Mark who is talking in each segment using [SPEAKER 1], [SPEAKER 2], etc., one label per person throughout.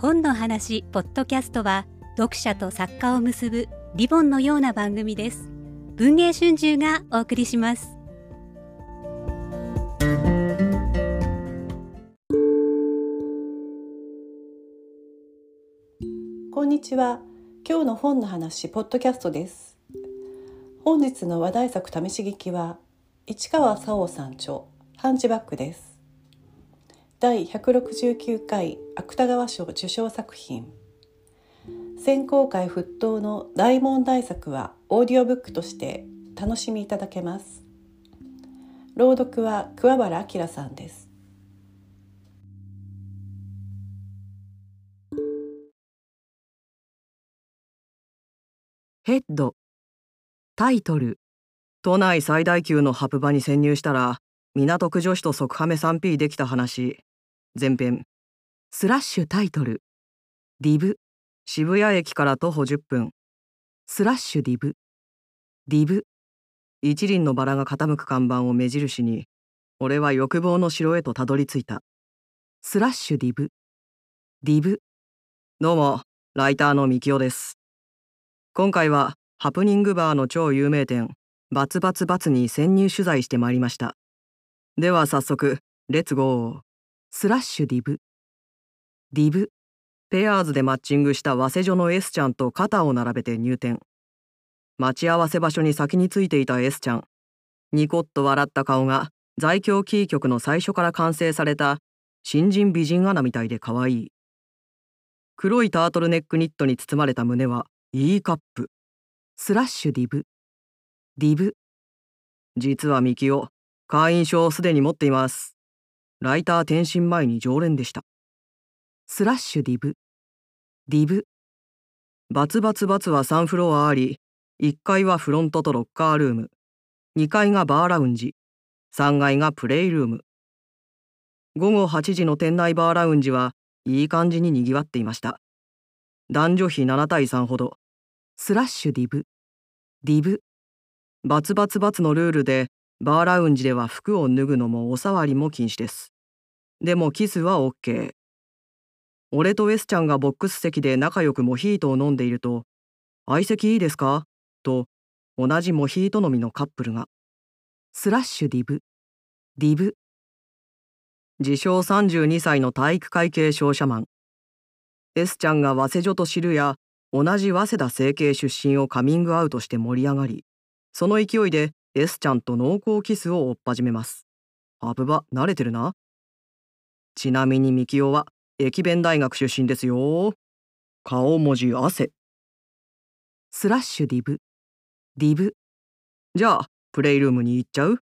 [SPEAKER 1] 本の話ポッドキャストは読者と作家を結ぶリボンのような番組です。文藝春秋がお送りします。
[SPEAKER 2] こんにちは。今日の本の話ポッドキャストです。本日の話題作試し聞きは市川沙央さん著ハンチバックです。第169回芥川賞受賞作品。選考会沸騰の大問題作はオーディオブックとして楽しみいただけます。朗読は桑原明さんです。
[SPEAKER 3] ヘッド。タイトル。都内最大級のハプ場に潜入したら港区女子と即ハメ 3P できた話。前編。スラッシュタイトル。 div。渋谷駅から徒歩10分。スラッシュ div。div。一輪のバラが傾く看板を目印に俺は欲望の城へとたどり着いた。スラッシュ div。div。どうもライターのみきおです。今回はハプニングバーの超有名店バツバツバツに潜入取材してまいりました。では早速レッツゴー。スラッシュ div。div。Pairs でマッチングした早稲女の S ちゃんと肩を並べて入店。待ち合わせ場所に先についていた S ちゃん。ニコッと笑った顔が在京キー局の最初から完成された。新人美人アナみたいで可愛い。黒いタートルネックニットに包まれた胸は E カップ。スラッシュ div。div。実はミキオ会員証をすでに持っています。ライター転身前に常連でした。スラッシュ div。div。バツバツバツは3フロアあり、1階はフロントとロッカールーム、2階がバーラウンジ、3階がプレイルーム。午後8時の店内バーラウンジはいい感じに賑わっていました。男女比7対3ほど。スラッシュ div。div。バツバツバツのルールでバーラウンジでは服を脱ぐのもお触りも禁止です。でもキスは OK。俺と S ちゃんがボックス席で仲良くモヒートを飲んでいると、相席いいですか？と同じモヒート飲みのカップルが。スラッシュ div。ディブ。自称32歳の体育会系商社マン。S ちゃんが早稲女と知るや、同じ早稲田整形出身をカミングアウトして盛り上がり、その勢いで S ちゃんと濃厚キスを追っ始めます。ハブバ、慣れてるな？ちなみにミキオは駅弁大学出身ですよ。顔文字汗。スラッシュディブ。div。じゃあ、プレイルームに行っちゃう？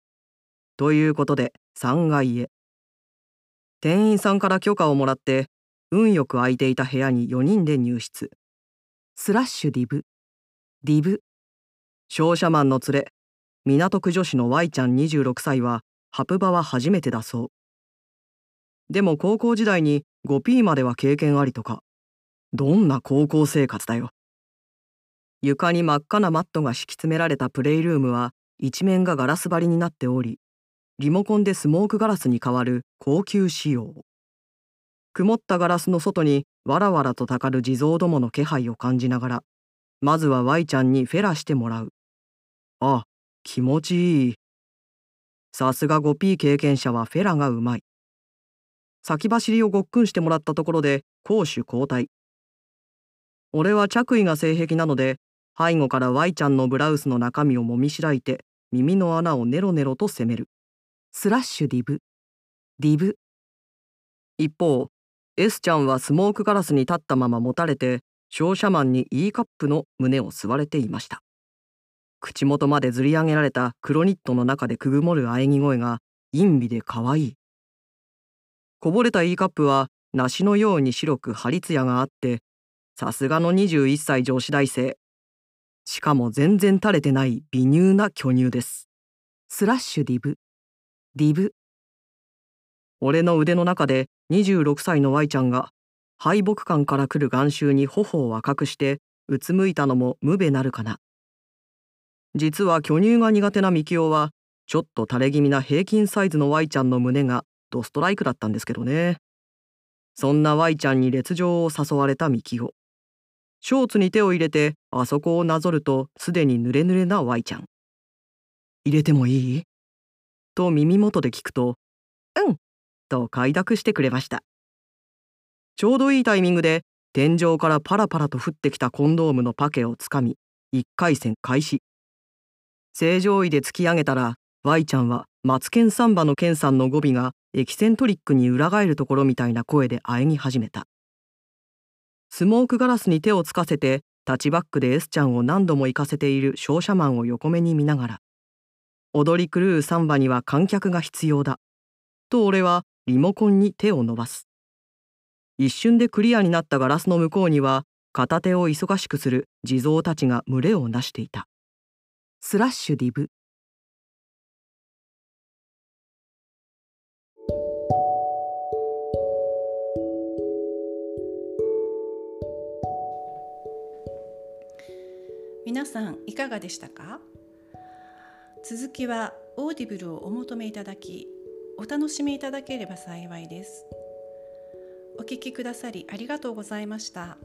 [SPEAKER 3] ということで、3階へ。店員さんから許可をもらって、運よく空いていた部屋に4人で入室。スラッシュ div。div。商社マンの連れ、港区女子の Y ちゃん26歳はハプバは初めてだそう。でも高校時代に 5P までは経験ありとか。どんな高校生活だよ。床に真っ赤なマットが敷き詰められたプレイルームは一面がガラス張りになっており、リモコンでスモークガラスに代わる高級仕様。曇ったガラスの外にわらわらとたかる地蔵どもの気配を感じながら、まずは Y ちゃんにフェラしてもらう。ああ、気持ちいい。さすが 5P 経験者はフェラがうまい。先走りをごっくんしてもらったところで攻守交代。俺は着衣が性癖なので背後から Y ちゃんのブラウスの中身をもみしだいて耳の穴をネロネロと攻める。スラッシュ div。div。一方、S ちゃんはスモークガラスに立ったままもたれて商社マンに E カップの胸を吸われていました。口元までずり上げられた黒ニットの中でくぐもる喘ぎ声が淫靡で可愛い。こぼれた E カップは梨のように白く張り艶があって、さすがの21歳女子大生。しかも全然垂れてない美乳な巨乳です。スラッシュ div。div。俺の腕の中で26歳の Y ちゃんが敗北感から来る含羞に頬を赤くしてうつむいたのもむべなるかな。実は巨乳が苦手なミキオはちょっと垂れ気味な平均サイズの Y ちゃんの胸がドストライクだったんですけどねそんな Y ちゃんに列情を誘われたミキオ。ショーツに手を入れてあそこをなぞるとすでに濡れ濡れな Y ちゃん。入れてもいい？と耳元で聞くと、うんと快諾してくれました。ちょうどいいタイミングで天井からパラパラと降ってきたコンドームのパケをつかみ、1回戦開始。正常位で突き上げたら、Y ちゃんはマツケンサンバのケンさんの語尾がエキセントリックに裏返るところみたいな声で喘ぎ始めた。スモークガラスに手をつかせてタッチバックで S ちゃんを何度も行かせている商社マンを横目に見ながら踊り狂うサンバには観客が必要だ。と俺はリモコンに手を伸ばす。一瞬でクリアになったガラスの向こうには片手を忙しくする地蔵たちが群れをなしていた。スラッシュディブ。
[SPEAKER 2] 皆さんいかがでしたか？続きはオーディブルをお求めいただきお楽しみいただければ幸いです。お聞きくださりありがとうございました。